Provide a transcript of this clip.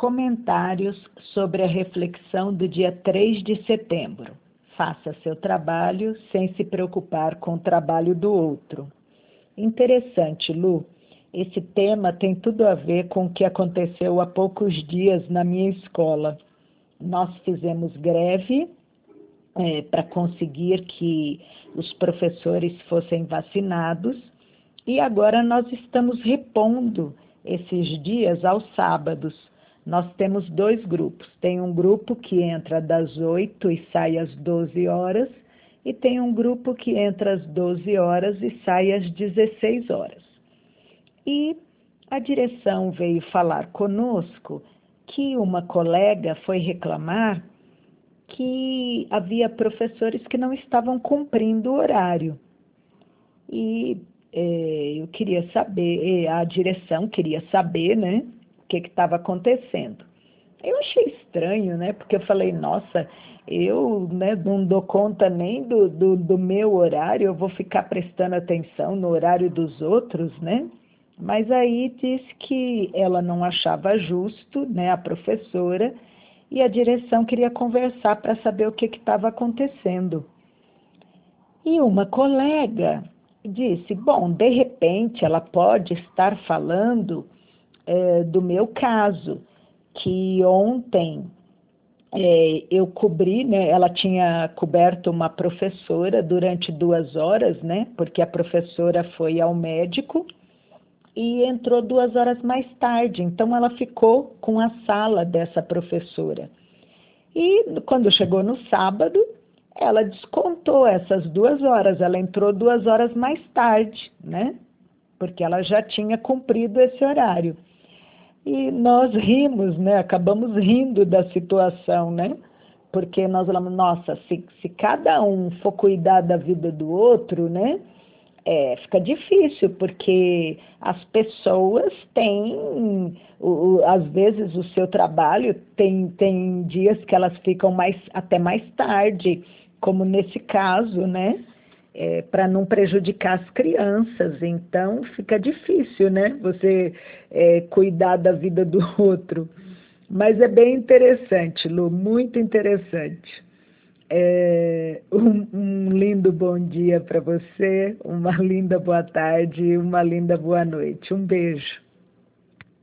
Comentários sobre a reflexão do dia 3 de setembro. Faça seu trabalho sem se preocupar com o trabalho do outro. Interessante, Lu. Esse tema tem tudo a ver com o que aconteceu há poucos dias na minha escola. Nós fizemos greve é, para conseguir que os professores fossem vacinados e agora nós estamos repondo esses dias aos sábados nós temos dois grupos. Tem um grupo que entra das 8 e sai às 12 horas, e tem um grupo que entra às 12 horas e sai às 16 horas. E a direção veio falar conosco que uma colega foi reclamar que havia professores que não estavam cumprindo o horário. E eh, eu queria saber, a direção queria saber, né? Que estava acontecendo. Eu achei estranho, né? Porque eu falei, nossa, eu né, não dou conta nem do, do, do, meu horário, eu vou ficar prestando atenção no horário dos outros, né? Mas aí disse que ela não achava justo, né, a professora, e a direção queria conversar para saber o que estava acontecendo. E uma colega disse: bom, de repente ela pode estar falando é, do meu caso, que ontem é, eu cobri, né? Ela tinha coberto uma professora durante duas horas, né? Porque a professora foi ao médico e entrou duas horas mais tarde. Então ela ficou com a sala dessa professora. E quando chegou no sábado, ela descontou essas duas horas. Ela entrou duas horas mais tarde, né? Porque ela já tinha cumprido esse horário. E nós rimos, né? Acabamos rindo da situação, né? Porque nós falamos, nossa, se, se cada um for cuidar da vida do outro, né? É, fica difícil, porque as pessoas têm, o, o, às vezes, o seu trabalho tem, tem dias que elas ficam mais, até mais tarde, como nesse caso, né? É, para não prejudicar as crianças. Então fica difícil, né? Você é, cuidar da vida do outro. Mas é bem interessante, Lu, muito interessante. É, um, um lindo bom dia para você, uma linda boa tarde uma linda boa noite. Um beijo.